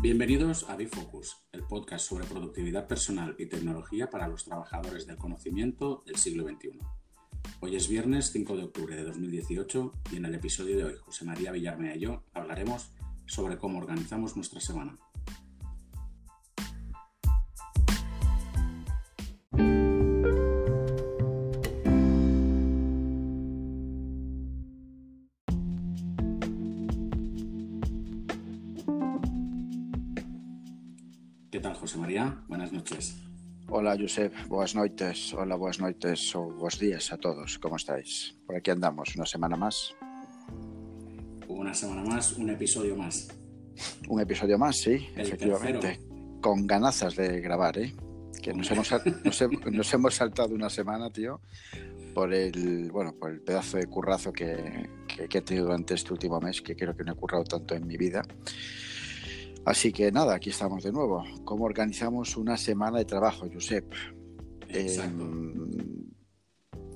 Bienvenidos a Bifocus, el podcast sobre productividad personal y tecnología para los trabajadores del conocimiento del siglo XXI. Hoy es viernes 5 de octubre de 2018 y en el episodio de hoy José María Villarmea y yo hablaremos sobre cómo organizamos nuestra semana. Noches. Hola, Josep. Buenas noches. Hola, buenas noches o buenos días a todos. ¿Cómo estáis? Por aquí andamos, una semana más. Una semana más, un episodio más. Un episodio más, sí, El efectivamente. tercero. Con ganazas de grabar, ¿eh? Que nos hemos, nos hemos saltado una semana, tío, por el, bueno, por el pedazo de currazo que, que- que he tenido durante este último mes, que creo que no he currado tanto en mi vida. Así que nada, aquí estamos de nuevo. ¿Cómo organizamos una semana de trabajo, Josep? Exacto. Eh,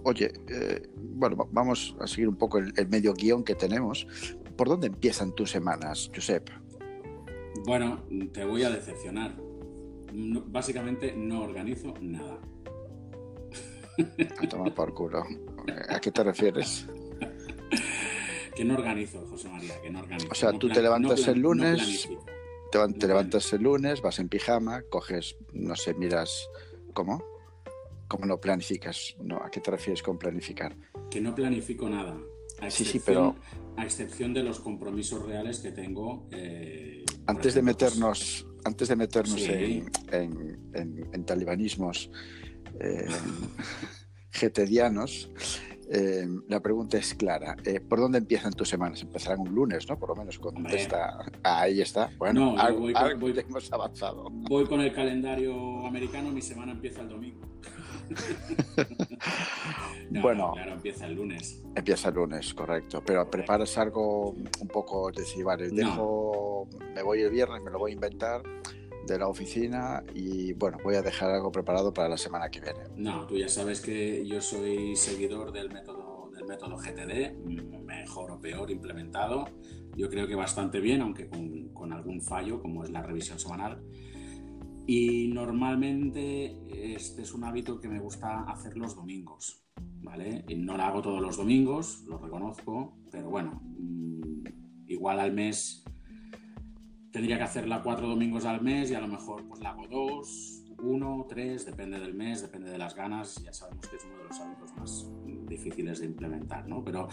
oye, eh, bueno, va- vamos a seguir un poco el, el medio guion que tenemos. ¿Por dónde empiezan tus semanas, Josep? Bueno, te voy a decepcionar. No- básicamente no organizo nada. A tomar por culo. ¿A qué te refieres? Que no organizo, José María, que no organizo. O sea, No tú te levantas no el lunes. Te, levantas el lunes, vas en pijama, coges, no sé, miras. ¿Cómo? ¿Cómo no planificas? No, ¿A qué te refieres con planificar? Que no planifico nada. A Sí, sí, excepción, A excepción de los compromisos reales que tengo. eh, Antes de pues, meternos, antes de meternos Sí. en, en- en- en talibanismos eh, getedianos, eh, la pregunta es clara. Eh, ¿Por dónde empiezan tus semanas? Empezarán un lunes, ¿no? Por lo menos con Hombre. esta... Ahí está. Bueno, No, algo, voy con- algo voy- hemos avanzado. Voy con el calendario americano, mi semana empieza el domingo. No, Bueno. no, claro, empieza el lunes. Empieza el lunes, correcto. Pero preparas algo un poco, es decir, vale, dejo, me voy el viernes, me lo voy a inventar de la oficina y bueno, voy a dejar algo preparado para la semana que viene. No, tú ya sabes que yo soy seguidor del método, del método GTD, mejor o peor implementado. Yo creo que bastante bien, aunque con, con algún fallo, como es la revisión semanal. Y normalmente este es un hábito que me gusta hacer los domingos, ¿vale? Y no lo hago todos los domingos, lo reconozco, pero bueno, mm, igual al mes tendría que hacerla cuatro domingos al mes y a lo mejor pues la hago dos, uno, tres, depende del mes, depende de las ganas. Ya sabemos que es uno de los hábitos más difíciles de implementar, ¿no? Pero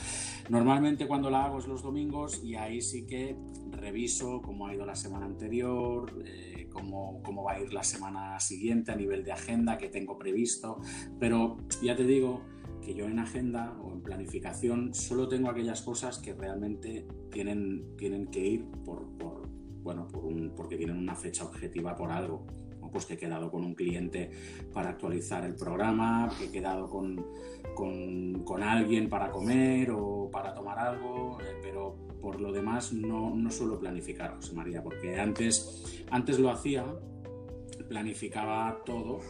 normalmente cuando la hago es los domingos y ahí sí que reviso cómo ha ido la semana anterior, eh, cómo, cómo va a ir la semana siguiente a nivel de agenda que tengo previsto. Pero ya te digo que yo en agenda o en planificación solo tengo aquellas cosas que realmente tienen, tienen que ir por, por, bueno, porque tienen una fecha objetiva por algo. ¿no? Pues que he quedado con un cliente para actualizar el programa, que he quedado con, con, alguien para comer o para tomar algo, eh, pero por lo demás no, no suelo planificar, José María, porque antes, antes lo hacía, planificaba todo,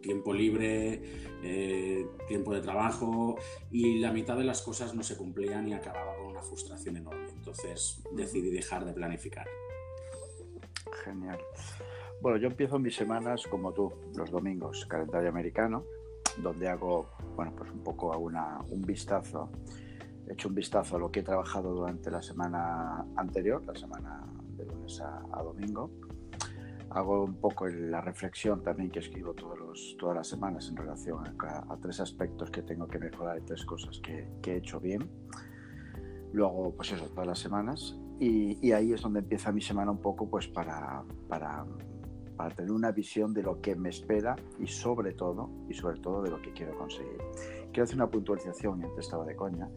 tiempo libre, eh, tiempo de trabajo y la mitad de las cosas no se cumplían y acababa con una frustración enorme. Entonces decidí dejar de planificar. Genial. Bueno, yo empiezo mis semanas como tú, los domingos, calendario americano, donde hago, bueno, pues un poco a una, un vistazo, he hecho un vistazo a lo que he trabajado durante la semana anterior, la semana de lunes a, a domingo. Hago un poco la reflexión también que escribo todos los, todas las semanas en relación a, a tres aspectos que tengo que mejorar y tres cosas que, que he hecho bien. Luego, pues eso, todas las semanas. Y, y ahí es donde empieza mi semana un poco pues para, para, para tener una visión de lo que me espera y sobre todo, y sobre todo de lo que quiero conseguir. Quiero hacer una puntualización, y antes estaba de coña.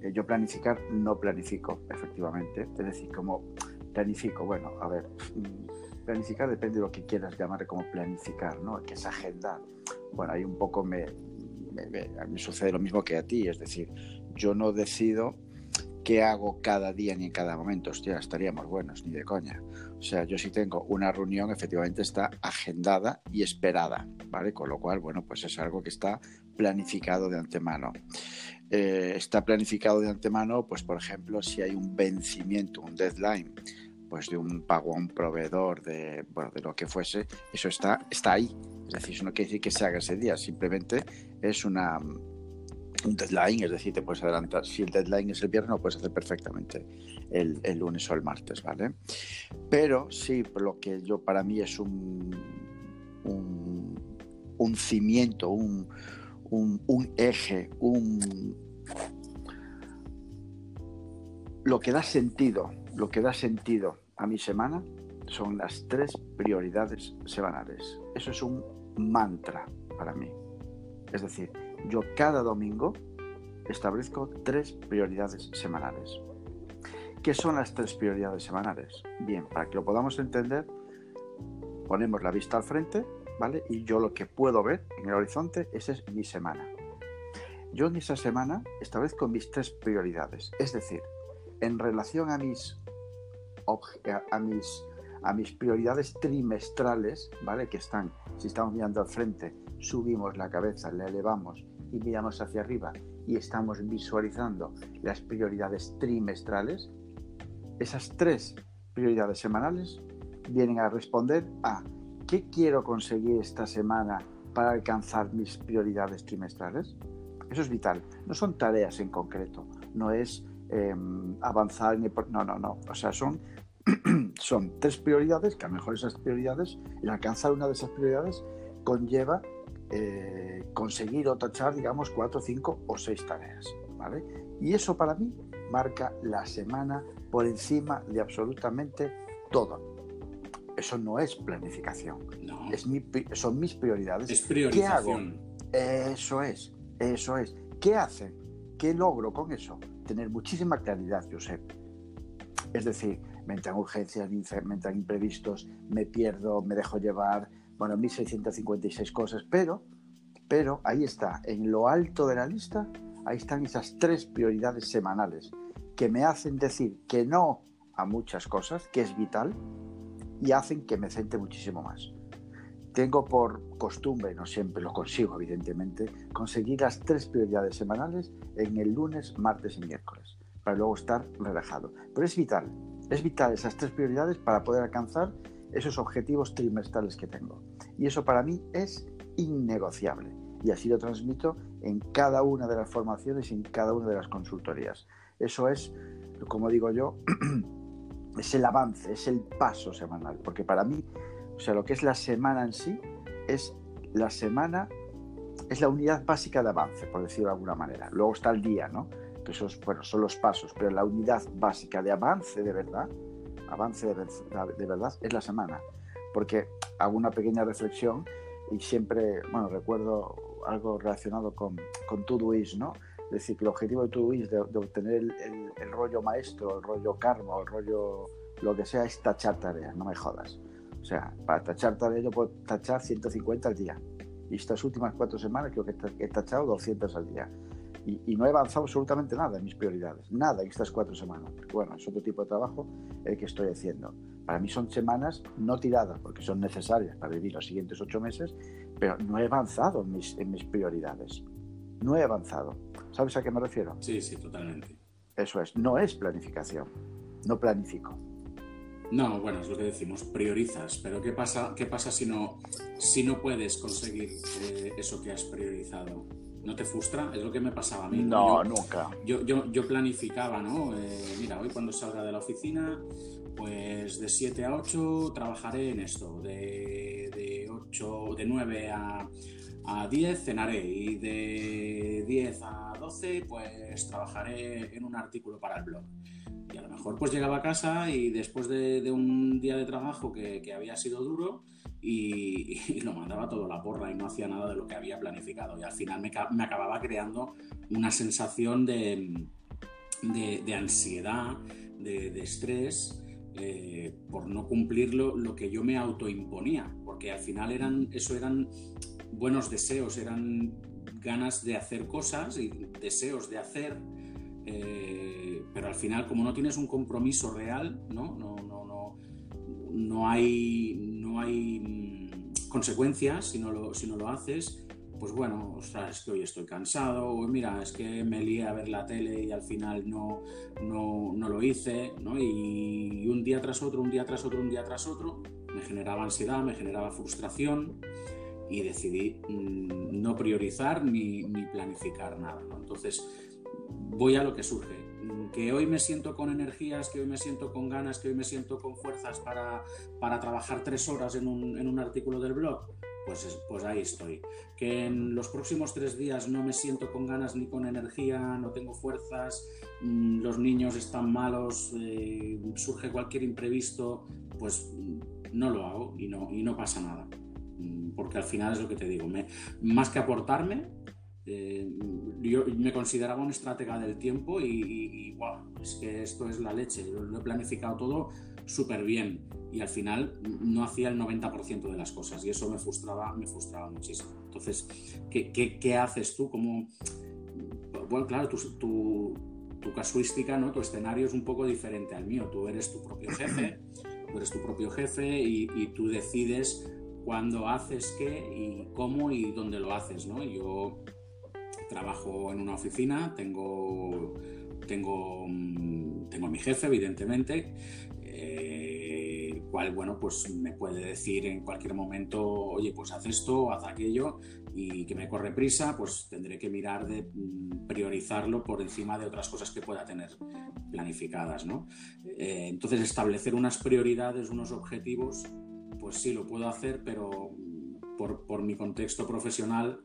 Eh, yo planificar no planifico, efectivamente. Es decir, como planifico, bueno, a ver, mm, planificar depende de lo que quieras llamar como planificar, ¿no? Que es agendar. Bueno, ahí un poco me, me, me- sucede lo mismo que a ti, es decir, yo no decido qué hago cada día ni en cada momento, hostia, estaríamos buenos, ni de coña. O sea, yo si tengo una reunión, efectivamente está agendada y esperada, ¿vale? Con lo cual, bueno, pues es algo que está planificado de antemano. Eh, está planificado de antemano, pues por ejemplo, si hay un vencimiento, un deadline, pues de un pago a un proveedor, de, bueno, de lo que fuese, eso está, está ahí. Es decir, eso no quiere decir que se haga ese día, simplemente es una, un deadline, es decir, te puedes adelantar. Si el deadline es el viernes, lo puedes hacer perfectamente el, lunes o el martes, ¿vale? Pero sí, lo que yo para mí es un, un, un cimiento, un, un, un eje, un lo que da sentido, lo que da sentido a mi semana son las tres prioridades semanales. Eso es un mantra para mí. Es decir, yo cada domingo establezco tres prioridades semanales. ¿Qué son las tres prioridades semanales? Bien, para que lo podamos entender, ponemos la vista al frente, ¿vale? Y yo lo que puedo ver en el horizonte, esa es mi semana. Yo en esa semana establezco mis tres prioridades. Es decir, en relación a mis, a mis, a mis prioridades trimestrales, ¿vale? Que están, si estamos mirando al frente, subimos la cabeza, la elevamos y miramos hacia arriba y estamos visualizando las prioridades trimestrales, esas tres prioridades semanales vienen a responder a qué quiero conseguir esta semana para alcanzar mis prioridades trimestrales. Eso es vital. No son tareas en concreto, no es Em, avanzar en el... No, no, no. O sea, son, son tres prioridades, que a lo mejor esas prioridades, el alcanzar una de esas prioridades conlleva eh, conseguir o tachar, digamos, cuatro, cinco o seis tareas. ¿vale? Y eso para mí marca la semana por encima de absolutamente todo. Eso no es planificación. No. Es mi, son mis prioridades. Es priorización. ¿Qué hago? Eso es, eso es. ¿Qué hace? ¿Qué logro con eso? tener muchísima claridad, Josep. Es decir, me entran urgencias, me entran imprevistos, me pierdo, me dejo llevar, bueno, 1656 cosas, pero, pero ahí está, en lo alto de la lista, ahí están esas tres prioridades semanales que me hacen decir que no a muchas cosas, que es vital, y hacen que me centre muchísimo más. Tengo por costumbre, no siempre lo consigo evidentemente, conseguir las tres prioridades semanales en el lunes, martes y miércoles, para luego estar relajado. Pero es vital, es vital esas tres prioridades para poder alcanzar esos objetivos trimestrales que tengo. Y eso para mí es innegociable. Y así lo transmito en cada una de las formaciones y en cada una de las consultorías. Eso es, como digo yo, es el avance, es el paso semanal. Porque para mí o sea, lo que es la semana en sí es la semana, es la unidad básica de avance, por decirlo de alguna manera. Luego está el día, ¿no? Que esos, bueno, son los pasos, pero la unidad básica de avance de verdad, avance de, verdad, es la semana. Porque hago una pequeña reflexión y siempre, bueno, recuerdo algo relacionado con, con Todoist, ¿no? Es decir, que el objetivo de Todoist de, de obtener el, el, rollo maestro, el rollo karma, el rollo lo que sea, es tachar tareas, no me jodas. O sea, para tachar tareas yo puedo tachar 150 al día. Y estas últimas cuatro semanas creo que he tachado 200 al día. Y, no he avanzado absolutamente nada en mis prioridades. Nada en estas cuatro semanas. bueno, es otro tipo de trabajo el que estoy haciendo. Para mí son semanas no tiradas, porque son necesarias para vivir los siguientes ocho meses, pero no he avanzado en mis, en mis prioridades. No he avanzado. ¿Sabes a qué me refiero? Sí, sí, totalmente. Eso es, no es planificación. No planifico. No, bueno, es lo que decimos, priorizas, pero ¿qué pasa, qué pasa si, no, si no puedes conseguir eh, eso que has priorizado? ¿No te frustra? Es lo que me pasaba a mí. No, nunca. Yo, yo, yo, planificaba, ¿no? Eh, mira, hoy cuando salga de la oficina, pues de 7 a 8 trabajaré en esto, de, de 8, de 9 a, a 10 cenaré y de 10 a 12 pues trabajaré en un artículo para el blog y a lo mejor pues llegaba a casa y después de, un día de trabajo que, había sido duro y, lo mandaba todo la porra y no hacía nada de lo que había planificado. Y al final me, acababa creando una sensación de, de, ansiedad, de, estrés. Eh, por no cumplir lo, que yo me autoimponía, porque al final eran, eso eran buenos deseos, eran ganas de hacer cosas y deseos de hacer, eh, pero al final como no tienes un compromiso real, ¿no? No, no, no, no hay, no hay mm, consecuencias si no, lo, si no lo haces, pues bueno, o sea, es que hoy estoy cansado, o mira, es que me lié a ver la tele y al final no, no, no lo hice, ¿no? Y un día tras otro, un día tras otro, un día tras otro, me generaba ansiedad, me generaba frustración y decidí mm, no priorizar ni, ni planificar nada, ¿no? Entonces, voy a lo que surge que hoy me siento con energías, que hoy me siento con ganas, que hoy me siento con fuerzas para, para trabajar tres horas en un, en un artículo del blog, pues, pues ahí estoy. Que en los próximos tres días no me siento con ganas ni con energía, no tengo fuerzas, mm, los niños están malos, eh, surge cualquier imprevisto, pues no lo hago y no, y no pasa nada. Mm, porque al final es lo que te digo, más que aportarme, eh, yo me consideraba un estratega del tiempo y, wow, es que esto es la leche. lo he planificado todo súper bien y al final no hacía el 90% de las cosas y eso me frustraba, me frustraba muchísimo. Entonces, ¿qué, qué, haces tú? Como, bueno, claro, tu, tu, tu, casuística, ¿no? tu escenario es un poco diferente al mío. Tú eres tu propio jefe, tú eres tu propio jefe y, y tú decides cuándo haces qué y cómo y dónde lo haces. ¿no? Yo trabajo en una oficina, tengo, tengo, mm, tengo mi jefe, evidentemente, eh, cual, bueno, pues me puede decir en cualquier momento, oye, pues haz esto, haz aquello, y que me corre prisa, pues tendré que mirar de mm, priorizarlo por encima de otras cosas que pueda tener planificadas, ¿no? Eh, entonces, establecer unas prioridades, unos objetivos, pues sí, lo puedo hacer, pero mm, por, por mi contexto profesional,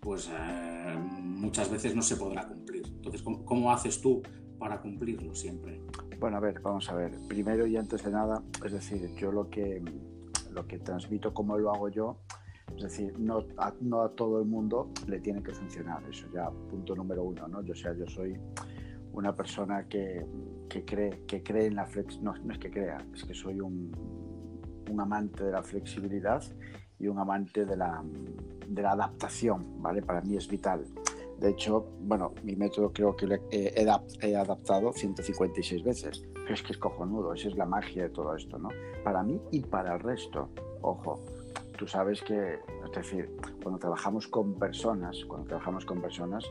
pues eh, muchas veces no se podrá cumplir. Entonces, ¿cómo, haces tú para cumplirlo siempre? Bueno, a ver, vamos a ver. Primero y antes de nada, es decir, yo lo que, lo que transmito, como lo hago yo, es decir, no a, no a todo el mundo le tiene que funcionar. Eso ya, punto número uno, ¿no? Yo, sea, yo soy una persona que, que cree, que cree en la flex, no, no es que crea, es que soy un, un amante de la flexibilidad y un amante de la, de la adaptación, ¿vale? Para mí es vital. De hecho, bueno, mi método creo que he, he adaptado 156 veces, es que es cojonudo, esa es la magia de todo esto, ¿no? Para mí y para el resto, ojo, tú sabes que, es decir, cuando trabajamos con personas, cuando trabajamos con personas,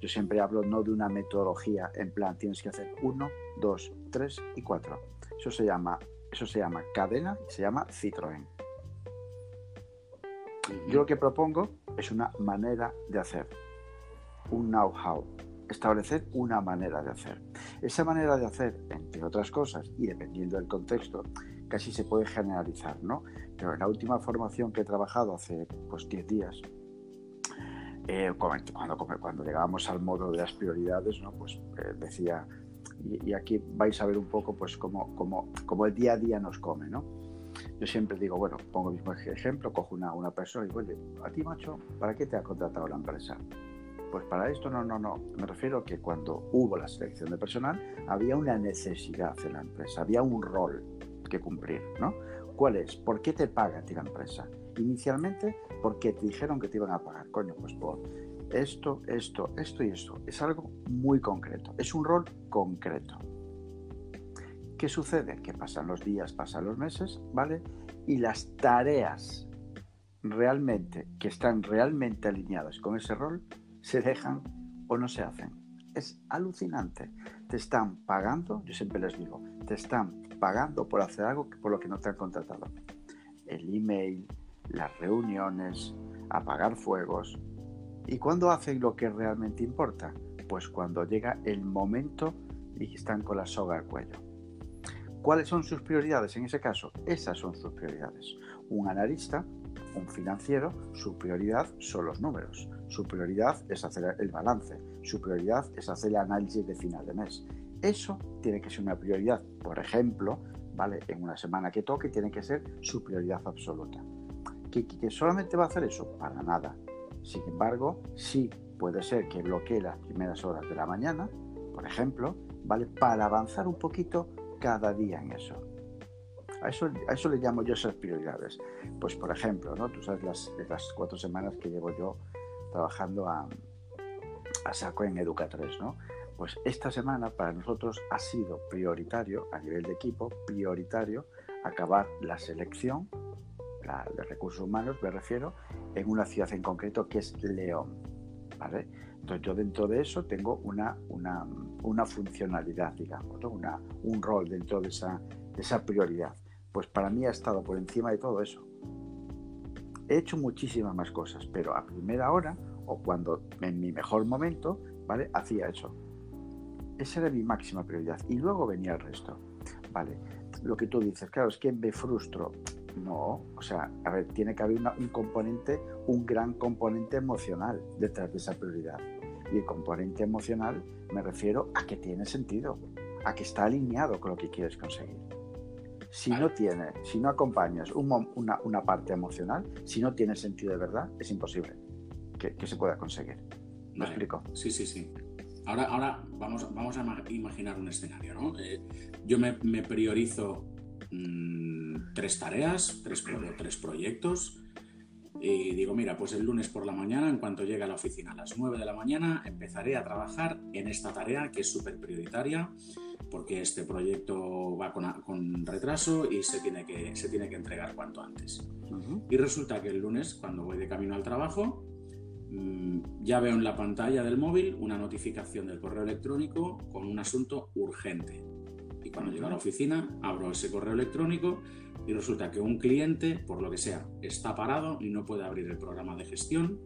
yo siempre hablo no de una metodología en plan, tienes que hacer uno, dos, tres y cuatro. Eso se llama, eso se llama cadena se llama Citroën. Yo lo que propongo es una manera de hacer, un know-how, establecer una manera de hacer. Esa manera de hacer, entre otras cosas, y dependiendo del contexto, casi se puede generalizar, ¿no? Pero en la última formación que he trabajado hace pues 10 días, eh, cuando, llegábamos al modo de las prioridades, ¿no? pues eh, decía, y, aquí vais a ver un poco pues cómo el día a día nos come, ¿no? Yo siempre digo, bueno, pongo el mismo ejemplo, cojo una, una persona y oye, a ti macho, ¿para qué te ha contratado la empresa? Pues para esto no, no, no. Me refiero a que cuando hubo la selección de personal había una necesidad en la empresa, había un rol que cumplir, ¿no? ¿Cuál es? ¿Por qué te paga a ti la empresa? Inicialmente porque te dijeron que te iban a pagar, coño, pues por esto, esto, esto y esto. Es algo muy concreto, es un rol concreto. ¿Qué sucede? Que pasan los días, pasan los meses, ¿vale? Y las tareas realmente, que están realmente alineadas con ese rol, se dejan o no se hacen. Es alucinante. Te están pagando, yo siempre les digo, te están pagando por hacer algo por lo que no te han contratado. El email, las reuniones, apagar fuegos. ¿Y cuándo hacen lo que realmente importa? Pues cuando llega el momento y están con la soga al cuello. ¿Cuáles son sus prioridades en ese caso? Esas son sus prioridades. Un analista, un financiero, su prioridad son los números. Su prioridad es hacer el balance. Su prioridad es hacer el análisis de final de mes. Eso tiene que ser una prioridad. Por ejemplo, ¿vale? En una semana que toque tiene que ser su prioridad absoluta. ¿Que, que solamente va a hacer eso? Para nada. Sin embargo, sí puede ser que bloquee las primeras horas de la mañana, por ejemplo, ¿vale? Para avanzar un poquito cada día en eso. A eso, a eso le llamo yo esas prioridades. Pues, por ejemplo, ¿no? tú sabes las, las cuatro semanas que llevo yo trabajando a, a saco en Educa3, ¿no? Pues esta semana para nosotros ha sido prioritario, a nivel de equipo, prioritario acabar la selección la de recursos humanos, me refiero, en una ciudad en concreto que es León. ¿vale? Entonces yo dentro de eso tengo una, una, una funcionalidad, digamos, una, un rol dentro de esa, de esa prioridad. Pues para mí ha estado por encima de todo eso. He hecho muchísimas más cosas, pero a primera hora o cuando en mi mejor momento, ¿vale? Hacía eso. Esa era mi máxima prioridad. Y luego venía el resto, ¿vale? Lo que tú dices, claro, es que me frustro. No, o sea, a ver, tiene que haber un componente, un gran componente emocional detrás de esa prioridad. Y el componente emocional me refiero a que tiene sentido, a que está alineado con lo que quieres conseguir. Si no tiene, si no acompañas una, una, parte emocional, si no tiene sentido de verdad, es imposible que, se pueda conseguir. ¿Me explico? Sí, sí, sí. Ahora, ahora vamos, vamos a imaginar un escenario, ¿no? Eh, yo me, priorizo mm, tres tareas, tres, tres proyectos, y digo, mira, pues el lunes por la mañana, en cuanto llegue a la oficina a las 9 de la mañana, empezaré a trabajar en esta tarea que es súper prioritaria, porque este proyecto va con, retraso y se tiene, que, se tiene que entregar cuanto antes. Y resulta que el lunes, cuando voy de camino al trabajo, mm, ya veo en la pantalla del móvil una notificación del correo electrónico con un asunto urgente. Y cuando llego a la oficina, abro ese correo electrónico y resulta que un cliente, por lo que sea, está parado y no puede abrir el programa de gestión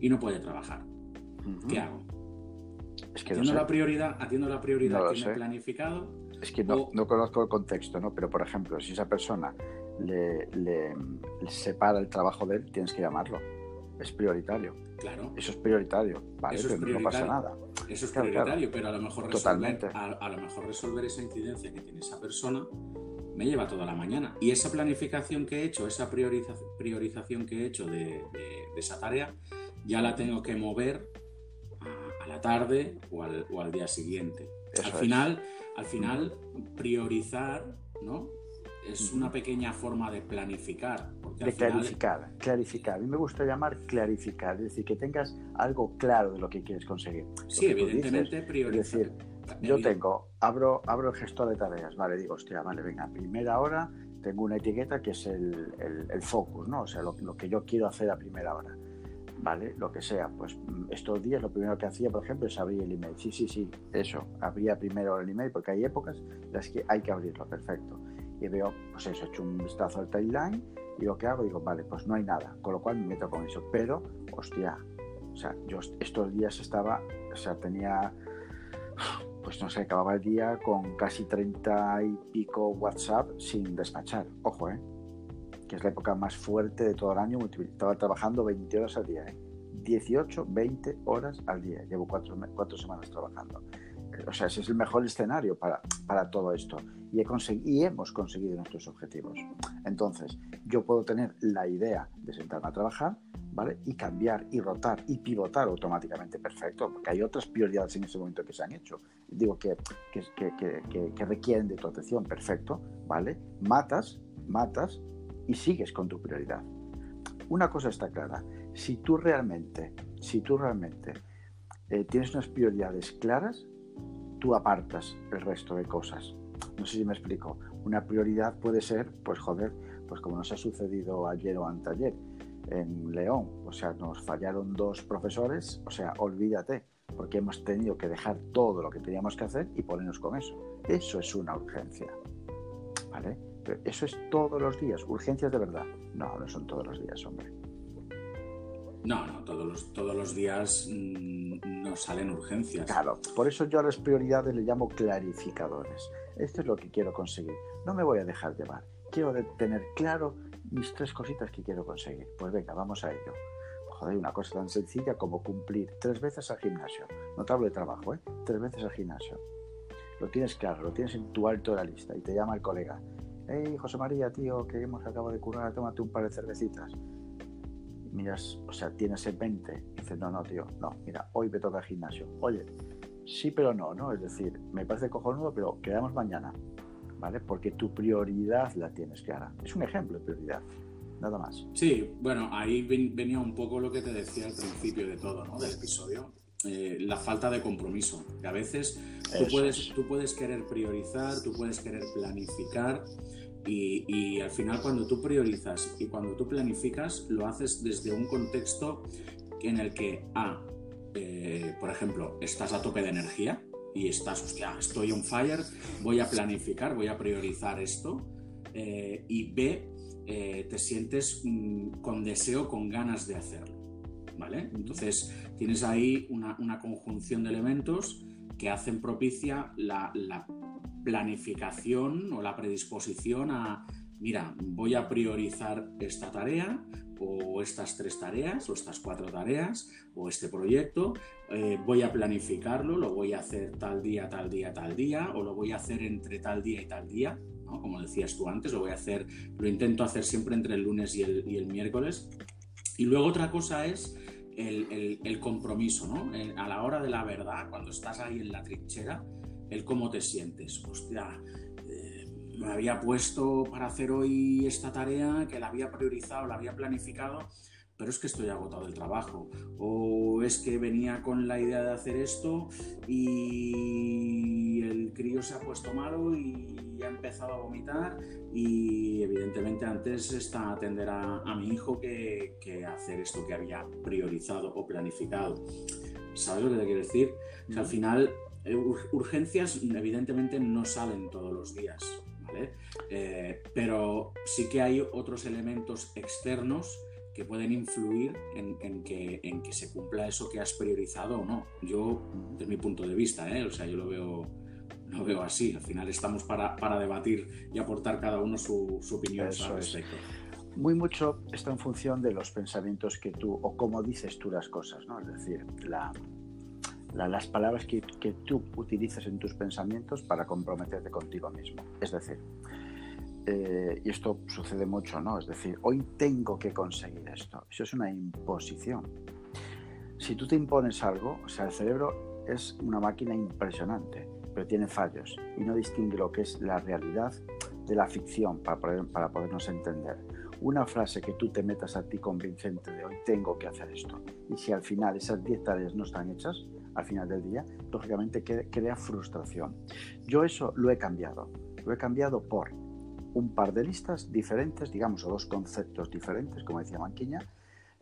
y no puede trabajar. ¿Qué hago? Es que atiendo, la prioridad, atiendo la prioridad que me he planificado. Es que no, conozco el contexto, ¿no? Pero por ejemplo, si esa persona le, le, separa el trabajo de él, tienes que llamarlo. Es prioritario. Claro. Eso es prioritario, ¿vale? Eso no pasa nada. Eso es prioritario, pero a lo, mejor resolver, a, lo mejor resolver esa incidencia que tiene esa persona me lleva toda la mañana. Y esa planificación que he hecho, esa priorización que he hecho de, esa tarea, ya la tengo que mover a, la tarde o al, día siguiente. al final, al final, priorizar, ¿no? Es una pequeña forma de planificar. de clarificar, clarificar. A mí me gusta llamar clarificar, es decir, que tengas algo claro de lo que quieres conseguir. Sí, evidentemente priorizar. Yo tengo, abro, abro el gestor de tareas, vale, digo, hostia, vale, venga, primera hora tengo una etiqueta que es el, el, focus, ¿no? O sea, lo, que yo quiero hacer a primera hora, ¿vale? Lo que sea, pues mm, estos días lo primero que hacía, por ejemplo, es abrir el email. Sí, sí, sí, eso, abría primero el email porque hay épocas en las que hay que abrirlo, perfecto. Y veo, pues eso, he hecho un vistazo al timeline y lo que hago, digo, vale, pues no hay nada, con lo cual me meto con eso. Pero, hostia, o sea, yo estos días estaba, o sea, tenía pues no sé, acababa el día con casi 30 y pico WhatsApp sin despachar. Ojo, ¿eh? Que es la época más fuerte de todo el año. Estaba trabajando 20 horas al día, ¿eh? 18, 20 horas al día. Llevo cuatro, cuatro semanas trabajando. O sea, ese es el mejor escenario para, para todo esto. Y, he y hemos conseguido nuestros objetivos. Entonces, yo puedo tener la idea de sentarme a trabajar, ¿vale? Y cambiar y rotar y pivotar automáticamente, perfecto, porque hay otras prioridades en ese momento que se han hecho. Digo que, que, requieren de tu atención, perfecto, ¿vale? Matas, matas y sigues con tu prioridad. Una cosa está clara, si tú realmente, si tú realmente eh, tienes unas prioridades claras, tú apartas el resto de cosas. No sé si me explico. Una prioridad puede ser, pues joder, pues como nos ha sucedido ayer o anteayer, en León. O sea, nos fallaron dos profesores, o sea, olvídate, porque hemos tenido que dejar todo lo que teníamos que hacer y ponernos con eso. Eso es una urgencia. ¿Vale? Pero eso es todos los días. Urgencias de verdad. No, no son todos los días, hombre. No, no, todos los, todos los días mm, nos salen urgencias. Claro, por eso yo a las prioridades le llamo clarificadores. Esto es lo que quiero conseguir. No me voy a dejar llevar. Quiero tener claro mis tres cositas que quiero conseguir. Pues venga, vamos a ello. Joder, una cosa tan sencilla como cumplir tres veces al gimnasio. No te hablo de trabajo, ¿eh? Tres veces al gimnasio. Lo tienes claro, lo tienes en tu alto de la lista y te llama el colega. Hey, José María, tío, que hemos acabado de curar, tómate un par de cervecitas. miras, o sea, tienes el 20. Y dices, no, no, tío, no, mira, hoy me toca el gimnasio. Oye, sí, pero no, ¿no? Es decir, me parece cojonudo, pero quedamos mañana. Porque tu prioridad la tienes clara. Es un ejemplo de prioridad, nada más. Sí, bueno, ahí venía un poco lo que te decía al principio de todo, ¿no? Del episodio. Eh, la falta de compromiso. Que a veces tú puedes, tú puedes querer priorizar, tú puedes querer planificar, Y, al final cuando tú priorizas y cuando tú planificas, lo haces desde un contexto en el que, A, eh, por ejemplo, estás a tope de energía y estás, hostia, estoy on fire, voy a planificar, voy a priorizar esto. Eh, y B, eh, te sientes mm, con deseo, con ganas de hacerlo. ¿Vale? Entonces tienes ahí una, conjunción de elementos que hacen propicia la, planificación o la predisposición a, mira, voy a priorizar esta tarea o estas tres tareas o estas cuatro tareas o este proyecto, eh, voy a planificarlo, lo voy a hacer tal día, tal día, tal día o lo voy a hacer entre tal día y tal día como decías tú antes, lo voy a hacer, lo intento hacer siempre entre el lunes y el, miércoles. Y luego otra cosa es el, compromiso, ¿no? a la hora de la verdad, cuando estás ahí en la trinchera, el cómo te sientes. Hostia, eh, me había puesto para hacer hoy esta tarea, que la había priorizado, la había planificado, pero es que estoy agotado del trabajo. O es que venía con la idea de hacer esto y el crío se ha puesto malo y ha empezado a vomitar y evidentemente antes está atender a, mi hijo que, hacer esto que había priorizado o planificado. ¿Sabes lo que te quiero decir? al final eh, urgencias evidentemente no salen todos los días, ¿vale? Eh, pero sí que hay otros elementos externos que pueden influir en, que, en, que, se cumpla eso que has priorizado o no. Yo, desde mi punto de vista, ¿eh? o sea, yo lo veo lo veo así. Al final estamos para, debatir y aportar cada uno su, opinión al respecto. Muy mucho está en función de los pensamientos que tú, o cómo dices tú las cosas, ¿no? Es decir, las palabras que, tú utilizas en tus pensamientos para comprometerte contigo mismo. Es decir, eh, y esto sucede mucho, ¿no? Es decir, hoy tengo que conseguir esto. Eso es una imposición. Si tú te impones algo, o sea, el cerebro es una máquina impresionante pero tiene fallos y no distingue lo que es la realidad de la ficción para, para podernos entender. Una frase que tú te metas a ti convincente de hoy tengo que hacer esto y si al final esas 10 tareas no están hechas, al final del día, lógicamente crea frustración. Yo eso lo he cambiado. Lo he cambiado por un par de listas diferentes, digamos, o dos conceptos diferentes, como decía Manquiña,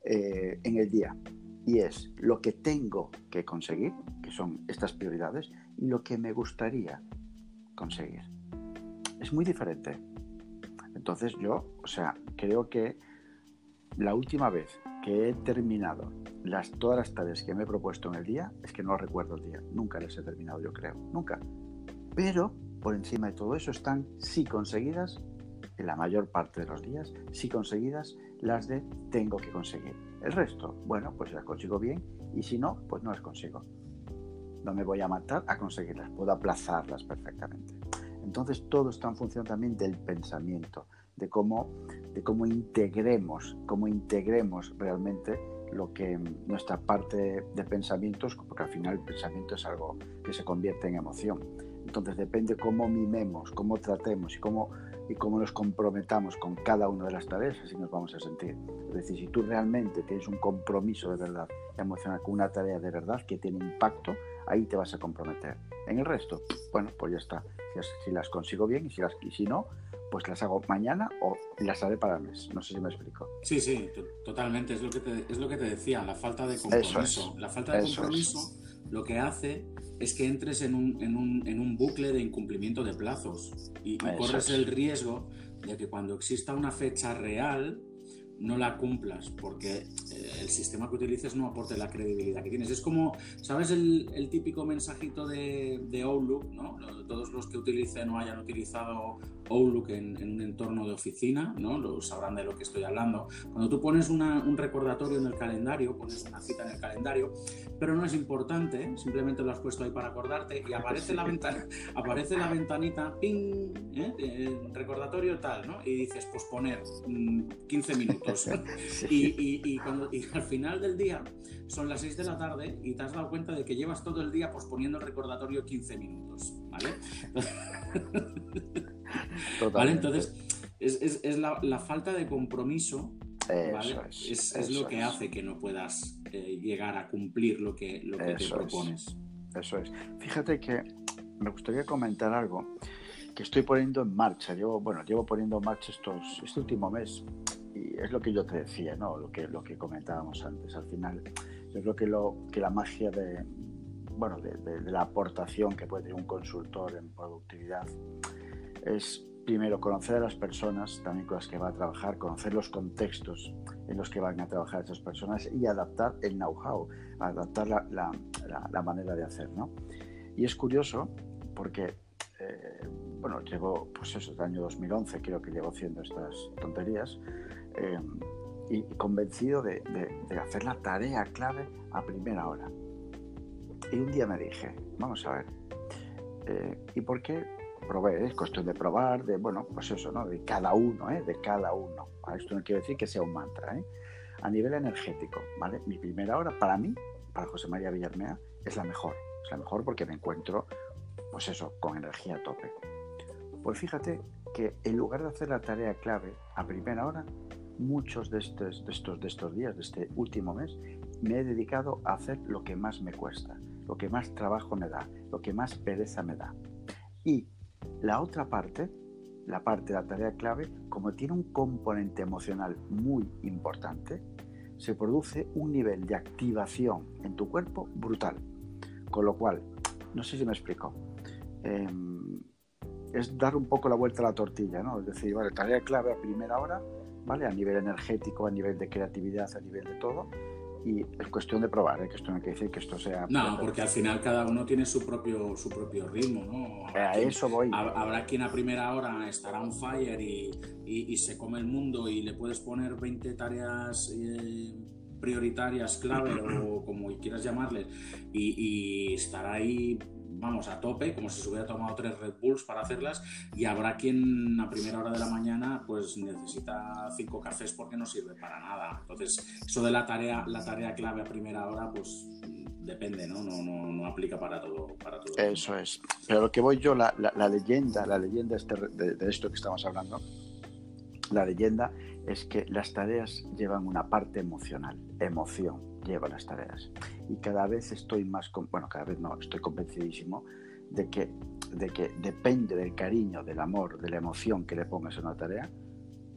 eh, en el día. Y es lo que tengo que conseguir, que son estas prioridades, y lo que me gustaría conseguir. Es muy diferente. Entonces yo, o sea, creo que la última vez que he terminado las, todas las tareas que me he propuesto en el día, es que no recuerdo el día, nunca las he terminado yo creo, nunca. Pero por encima de todo eso están sí conseguidas, en la mayor parte de los días, sí conseguidas las de tengo que conseguir. El resto, bueno, pues las consigo bien y si no, pues no las consigo no me voy a matar a conseguirlas, puedo aplazarlas perfectamente. Entonces todo está en función también del pensamiento, de cómo, de cómo integremos, cómo integremos realmente lo que nuestra parte de pensamientos, porque al final el pensamiento es algo que se convierte en emoción. Entonces depende cómo mimemos, cómo tratemos y cómo, y cómo nos comprometamos con cada una de las tareas, así nos vamos a sentir. Es decir, si tú realmente tienes un compromiso de verdad emocional con una tarea de verdad que tiene impacto, ahí te vas a comprometer. En el resto, bueno, pues ya está. Si las consigo bien si, las, y si no, pues las hago mañana o las haré para el mes. No sé si me explico. Sí, sí, totalmente. Es lo que te, es lo que te decía, la falta de compromiso. la falta de compromiso lo que hace es que entres en un, en un, en un bucle de incumplimiento de plazos y, corres el riesgo de que cuando exista una fecha real no la cumplas porque eh, el sistema que utilices no aporte la credibilidad que tienes. Es como, ¿sabes el, el típico mensajito de, de, Outlook? ¿no? Todos los que utilicen o hayan utilizado Outlook en, en, un entorno de oficina, ¿no? Lo sabrán de lo que estoy hablando. Cuando tú pones una, un recordatorio en el calendario, pones una cita en el calendario, pero no es importante, simplemente lo has puesto ahí para acordarte y aparece, la, ventana, aparece la ventanita, ping, ¿eh? recordatorio tal, ¿no? Y dices, pues poner 15 mm, minutos. y, y, cuando, y al final del día son las 6 de la tarde y te has dado cuenta de que llevas todo el día posponiendo el recordatorio 15 minutos, ¿vale? ¿Vale? Entonces, es, la, falta de compromiso es, lo que hace que no puedas eh, llegar a cumplir lo que, lo que te propones. Eso es. Fíjate que me gustaría comentar algo que estoy poniendo en marcha. Llevo, bueno, llevo poniendo en marcha estos, este último mes y es lo que yo te decía, ¿no? Lo que, lo que comentábamos antes. Al final, yo creo que, lo, que la magia de, bueno, de, la aportación que puede tener un consultor en productividad es primero conocer a las personas también con las que va a trabajar, conocer los contextos en los que van a trabajar esas personas y adaptar el know-how, adaptar la, la, manera de hacer. ¿no? Y es curioso porque, eh, bueno, llevo, pues eso, el año 2011 creo que llevo haciendo estas tonterías eh, y convencido de, de, hacer la tarea clave a primera hora. Y un día me dije, vamos a ver, eh, ¿y por qué probé? Es cuestión de probar, de, bueno, pues eso, ¿no? De cada uno, ¿eh? De cada uno. Esto no quiere decir que sea un mantra, ¿eh? A nivel energético, ¿vale? Mi primera hora, para mí, para José María Villarmea, es la mejor. Es la mejor porque me encuentro, pues eso, con energía a tope. Pues fíjate que en lugar de hacer la tarea clave a primera hora, muchos de estos, de estos, de estos días, de este último mes, me he dedicado a hacer lo que más me cuesta, lo que más trabajo me da, lo que más pereza me da. Y la otra parte, la parte de la tarea clave, como tiene un componente emocional muy importante, se produce un nivel de activación en tu cuerpo brutal. Con lo cual, no sé si me explico. Em, es dar un poco la vuelta a la tortilla, ¿no? Es decir, vale, tarea clave a primera hora, ¿vale? A nivel energético, a nivel de creatividad, a nivel de todo. Y es cuestión de probar, ¿eh? que esto no hay que decir que esto sea... No, porque al final cada uno tiene su propio, su propio ritmo, ¿no? a eso voy. Habrá quien a primera hora estará on fire y, y, se come el mundo y le puedes poner 20 tareas... Eh, prioritarias, clave o como quieras llamarle, y, y estará ahí vamos, a tope, como si se hubiera tomado tres Red Bulls para hacerlas, y habrá quien a primera hora de la mañana pues necesita cinco cafés porque no sirve para nada. Entonces, eso de la tarea, la tarea clave a primera hora, pues depende, ¿no? No, no, no aplica para todo, para todo. Eso es. Pero lo que voy yo, la, la, leyenda, la leyenda este, de, de esto que estamos hablando, la leyenda es que las tareas llevan una parte emocional, emoción lleva las tareas. Y cada vez estoy más, bueno, cada vez no, estoy convencidísimo de que, de que depende del cariño, del amor, de la emoción que le pongas a una tarea,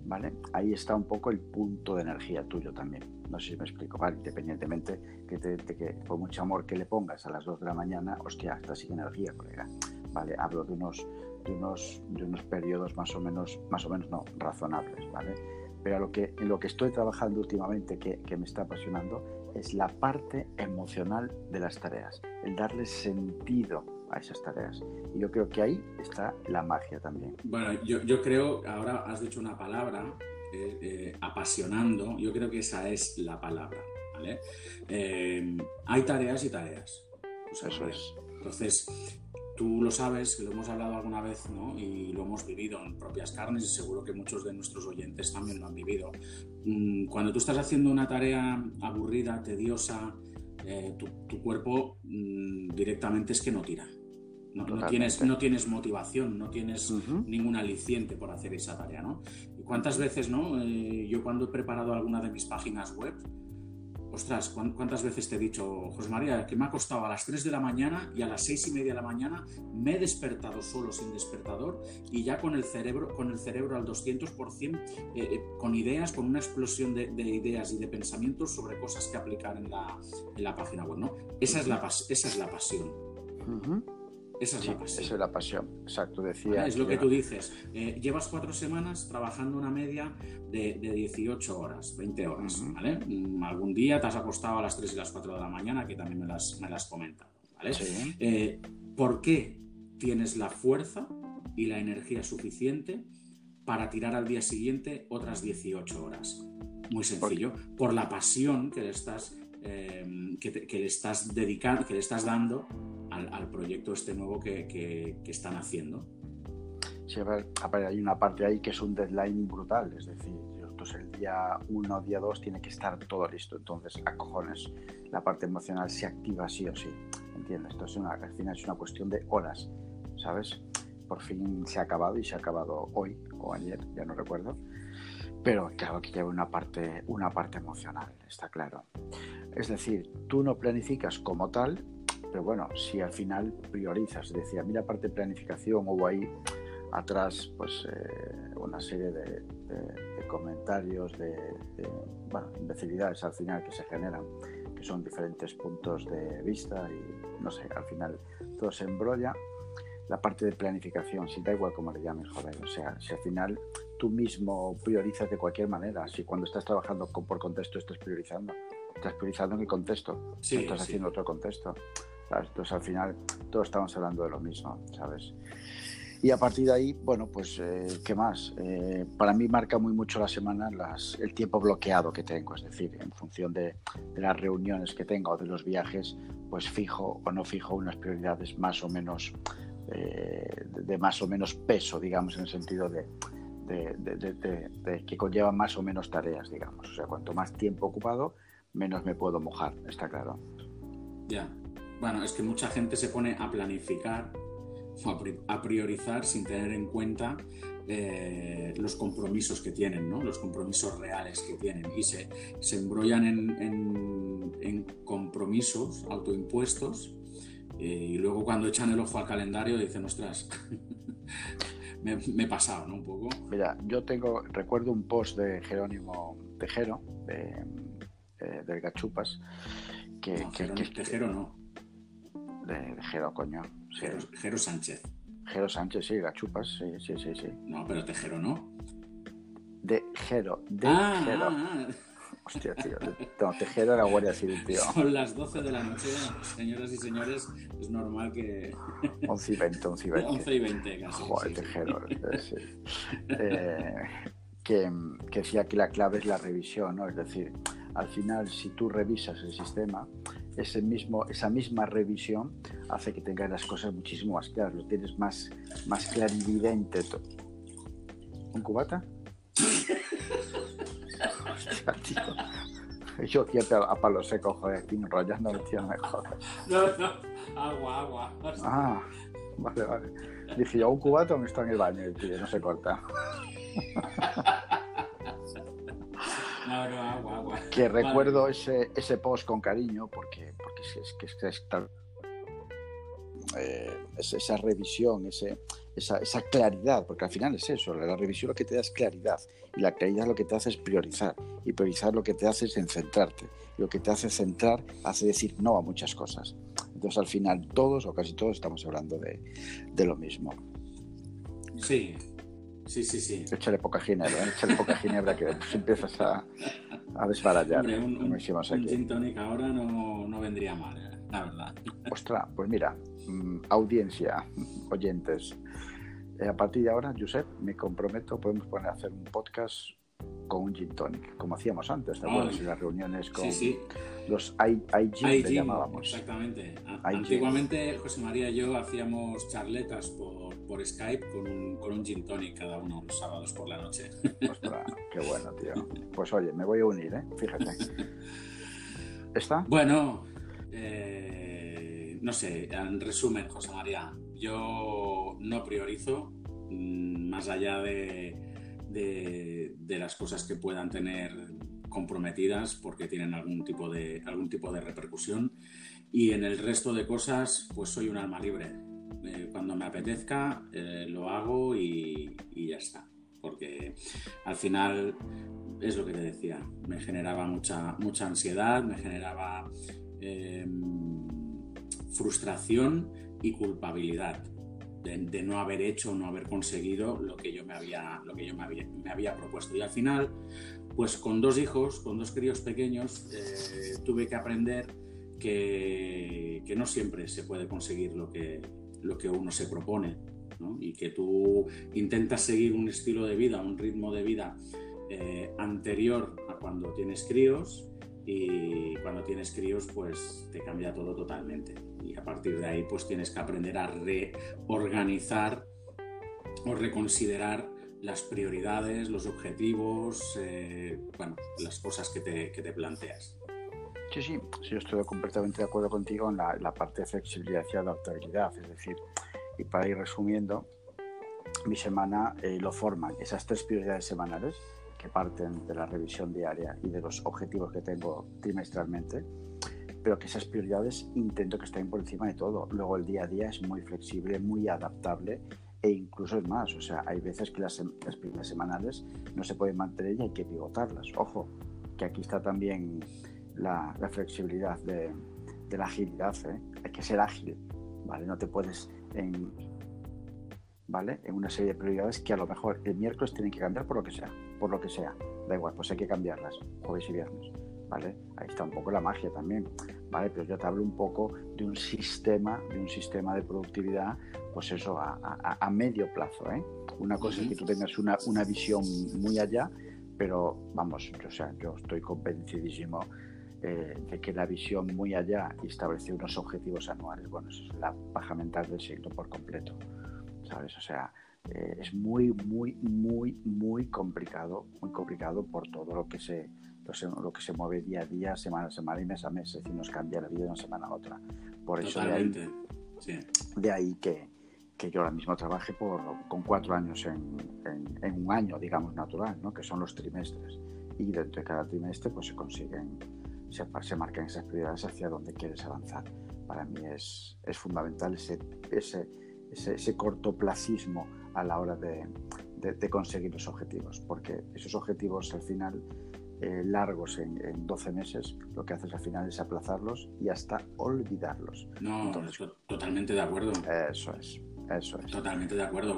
¿vale? Ahí está un poco el punto de energía tuyo también. No sé si me explico, ¿vale? Independientemente que, de que por mucho amor que le pongas a las 2 de la mañana, hostia, está sin energía, colega. ¿Vale? Hablo de unos, de unos, de unos periodos más o menos, más o menos no, razonables, ¿vale? Pero lo que, en lo que estoy trabajando últimamente, que, que me está apasionando, es la parte emocional de las tareas, el darle sentido a esas tareas. Y yo creo que ahí está la magia también. Bueno, yo, yo creo, ahora has dicho una palabra, eh, eh, apasionando, yo creo que esa es la palabra. ¿vale? Eh, hay tareas y tareas. Eso es. Entonces, Tú lo sabes, lo hemos hablado alguna vez ¿no? y lo hemos vivido en propias carnes y seguro que muchos de nuestros oyentes también lo han vivido. Mm, cuando tú estás haciendo una tarea aburrida, tediosa, eh, tu, cuerpo mm, directamente es que no tira. No, tienes, no tienes motivación, no tienes ningún aliciente por hacer esa tarea. ¿no? ¿Y cuántas veces no? Eh, yo cuando he preparado alguna de mis páginas web, ostras, ¿cuántas veces te he dicho, José María, que me ha costado a las 3 de la mañana y a las 6 y media de la mañana me he despertado solo sin despertador y ya con el cerebro, con el cerebro al 200%, eh, eh, con ideas, con una explosión de, ideas y de pensamientos sobre cosas que aplicar en la, en la página web, ¿no? Esa es la, esa es la pasión. Esa es la pasión. Esa es la pasión, exacto. Decía. Es lo que tú dices. Eh, llevas cuatro semanas trabajando una media de, 18 horas, 20 horas, ¿vale? Mm, algún día te has acostado a las 3 y las 4 de la mañana, que también me las, me las comentas, ¿vale? Eh, ¿Por qué tienes la fuerza y la energía suficiente para tirar al día siguiente otras 18 horas? Muy sencillo. Por la pasión que le estás Em, que, le estás dedicando, que le estás dando al, proyecto este nuevo que, están haciendo. Sí, hay una parte ahí que es un deadline brutal, es decir, entonces el día 1, día 2 tiene que estar todo listo, entonces a cojones, la parte emocional se activa sí o sí, ¿entiendes? Entonces una, al final es una cuestión de horas, ¿sabes? Por fin se ha acabado y se ha acabado hoy o ayer, ya no recuerdo, pero claro que lleva una parte, una parte emocional, está claro. Es decir, tú no planificas como tal, pero bueno, si al final priorizas, decía, a mí la parte de planificación hubo ahí atrás pues eh, una serie de, comentarios, de, bueno, imbecilidades al final que se generan, que son diferentes puntos de vista y no sé, al final todo se embrolla. La parte de planificación, si da igual como le llames, joder, o sea, si al final tú mismo priorizas de cualquier manera, si cuando estás trabajando por contexto estás priorizando, estás priorizando en el contexto, estás haciendo otro contexto. Entonces al final todos estamos hablando de lo mismo, ¿sabes? Y a partir de ahí, bueno, pues, eh, ¿qué más? Eh, para mí marca muy mucho la semana las, el tiempo bloqueado que tengo, es decir, en función de, las reuniones que tengo o de los viajes, pues fijo o no fijo unas prioridades más o menos, eh, de, más o menos peso, digamos, en el sentido de, de, que conlleva más o menos tareas, digamos. O sea, cuanto más tiempo ocupado, menos me puedo mojar, está claro. Ya. Bueno, es que mucha gente se pone a planificar a priorizar sin tener en cuenta eh, los compromisos que tienen, ¿no? los compromisos reales que tienen y se, se embrollan en, en, compromisos autoimpuestos eh, y luego cuando echan el ojo al calendario dicen, ostras, me, he pasado ¿no? un poco. Mira, yo tengo, recuerdo un post de Jerónimo Tejero, de, eh, del Gachupas, que... Tejero no. De, Jero, coño. Jero, Sánchez. Jero Sánchez, sí, Gachupas, sí, sí, sí, sí. No, pero Tejero no. De Jero, de ah, Jero. Ah, ah. Hostia, tío. No, Tejero era Guardia Civil, tío. Son las 12 de la noche, señoras y señores. Es normal que. 11 y 20, 11 y 20. 11 y 20, casi. Joder, Tejero. Sí. Eh, que, que decía que la clave es la revisión, ¿no? Es decir, al final, si tú revisas el sistema, ese mismo, esa misma revisión hace que tengas las cosas muchísimo más claras, lo tienes más, más clarividente. ¿Un cubata? Hostia, tío. Yo aquí a, palo seco, joder, estoy enrollando, tío, me jodas. No, no, agua, agua. Ah, vale, vale. Dije yo, un cubata me está en el baño, tío, no se corta. No, no, agua, agua. Que recuerdo ese, ese post con cariño porque, porque es, que es, es eh, esa revisión, ese, esa, esa, claridad, porque al final es eso, la revisión lo que te da es claridad y la claridad lo que te hace es priorizar y priorizar lo que te hace es en centrarte y lo que te hace centrar hace decir no a muchas cosas. Entonces al final todos o casi todos estamos hablando de, de lo mismo. Sí, Sí, sí, sí. Échale poca ginebra, ¿eh? échale poca ginebra que pues, empiezas a, a desbarallar. Hombre, un, un, un gin tonic ahora no, no vendría mal, ¿eh? la verdad. Ostras, pues mira, mm, audiencia, oyentes, eh, a partir de ahora, Josep, me comprometo, podemos poner a hacer un podcast con un gin tonic, como hacíamos antes, ¿te acuerdas? En las reuniones con los IG, le llamábamos. Exactamente. Antiguamente, José María y yo hacíamos charletas por, por Skype con un, con un gin tonic cada uno los sábados por la noche. Ostras, qué bueno, tío. Pues oye, me voy a unir, ¿eh? Fíjate. ¿Está? Bueno, eh, no sé, en resumen, José María, yo no priorizo mm, más allá de de, las cosas que puedan tener comprometidas porque tienen algún tipo de algún tipo de repercusión. Y en el resto de cosas pues soy un alma libre. Eh, cuando me apetezca eh, lo hago y, ya está. Porque al final es lo que te decía me generaba mucha mucha ansiedad me generaba em, frustración y culpabilidad de, no haber hecho no haber conseguido lo que yo me había, lo que yo me había, propuesto. Y al final, pues con dos hijos, con dos críos pequeños, eh, tuve que aprender que, que, no siempre se puede conseguir lo que, lo que uno se propone. Y que tú intentas seguir un estilo de vida, un ritmo de vida eh, anterior a cuando tienes críos y cuando tienes críos pues te cambia todo totalmente. Y a partir de ahí pues tienes que aprender a reorganizar o reconsiderar las prioridades, los objetivos, eh, bueno, las cosas que te, que te, planteas. Sí, sí, sí, yo estoy completamente de acuerdo contigo en la, la parte de flexibilidad y adaptabilidad, es decir, y para ir resumiendo, mi semana eh, lo forman esas tres prioridades semanales parten de la revisión diaria y de los objetivos que tengo trimestralmente pero que esas prioridades intento que estén por encima de todo. Luego el día a día es muy flexible, muy adaptable e incluso es más, o sea, hay veces que las, las semanales no se pueden mantener y hay que pivotarlas. Ojo, que aquí está también la, flexibilidad de, la agilidad, ¿eh? hay que ser ágil, ¿vale? No te puedes ¿vale? En una serie de prioridades que a lo mejor el miércoles tienen que cambiar por lo que sea, por lo que sea, da igual, pues hay que cambiarlas, jueves y viernes, ¿vale? Ahí está un poco la magia también, ¿vale? Pero yo te hablo un poco de un sistema, de un sistema de productividad pues eso, a, medio plazo. ¿eh? Una cosa es que tú tengas una, visión muy allá, pero vamos, yo, o sea, yo estoy convencidísimo eh, de que la visión muy allá y establecer unos objetivos anuales, bueno, eso es la paja mental del siglo por completo, ¿sabes? O sea, eh, es muy, muy, muy, muy complicado, muy complicado por todo lo que se lo, que se mueve día a día, semana a semana y mes a mes, es decir, nos cambia la vida de una semana a otra. Por eso de ahí, de ahí que, que yo ahora mismo trabaje por, con cuatro años en, en, un año, digamos, natural, ¿no? que son los trimestres. Y dentro de cada trimestre pues, se consiguen, se, se marcan esas prioridades hacia donde quieres avanzar. Para mí es, es fundamental ese, ese, ese, cortoplacismo a la hora de, de, conseguir los objetivos, porque esos objetivos al final eh, largos en, en, 12 meses, lo que haces al final es aplazarlos y hasta olvidarlos. No, totalmente de acuerdo. Eso es. Eso es. Totalmente de acuerdo.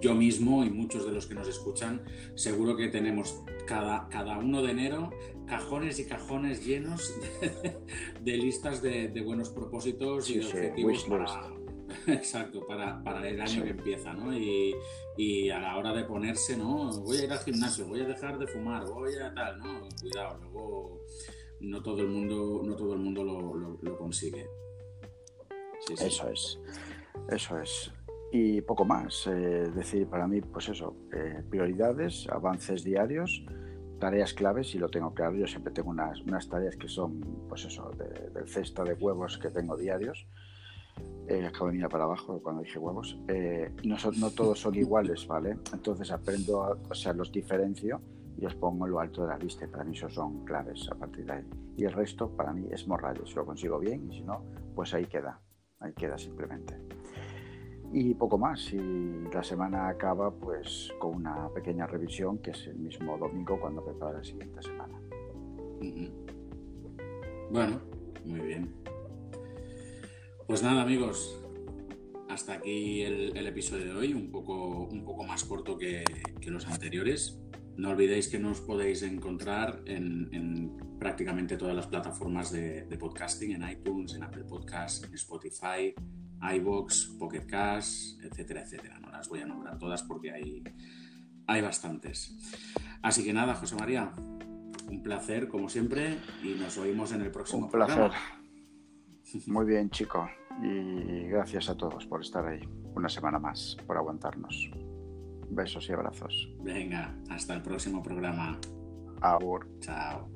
Yo mismo y muchos de los que nos escuchan, seguro que tenemos cada, cada uno de enero cajones y cajones llenos de, listas de, buenos propósitos y de objetivos para, exacto, para, para, el año que empieza, ¿no? Y, y, a la hora de ponerse, ¿no? Voy a ir al gimnasio, voy a dejar de fumar, voy a tal, ¿no? Cuidado, luego no todo el mundo, no todo el mundo lo, lo, consigue. Eso es. Eso es. Y poco más. Eh, decir, para mí, pues eso, eh, prioridades, avances diarios, tareas claves, y lo tengo claro. Yo siempre tengo unas, unas tareas que son, pues eso, del cesto de huevos que tengo diarios. Eh, acabo de mirar para abajo cuando dije huevos. Eh, no, son, no todos son iguales, ¿vale? Entonces aprendo, o sea, los diferencio y los pongo en lo alto de la lista. Para mí esos son claves a partir de ahí. Y el resto, para mí, es morrales. Si lo consigo bien y si no, pues ahí queda. Ahí queda simplemente y poco más. Y la semana acaba pues con una pequeña revisión que es el mismo domingo cuando prepara la siguiente semana. Bueno, muy bien. Pues nada amigos, hasta aquí el, episodio de hoy, un poco, un poco más corto que, los anteriores. No olvidéis que nos podéis encontrar en, prácticamente todas las plataformas de, de, podcasting, en iTunes, en Apple Podcasts, en Spotify, iBox, Pocket Cash, etcétera, etcétera. No las voy a nombrar todas porque hay, hay bastantes. Así que nada, José María, un placer como siempre y nos oímos en el próximo Un placer. Muy bien, chico. Y gracias a todos por estar ahí. Una semana más, por aguantarnos. Besos y abrazos. Venga, hasta el próximo programa. Ahora. Chao.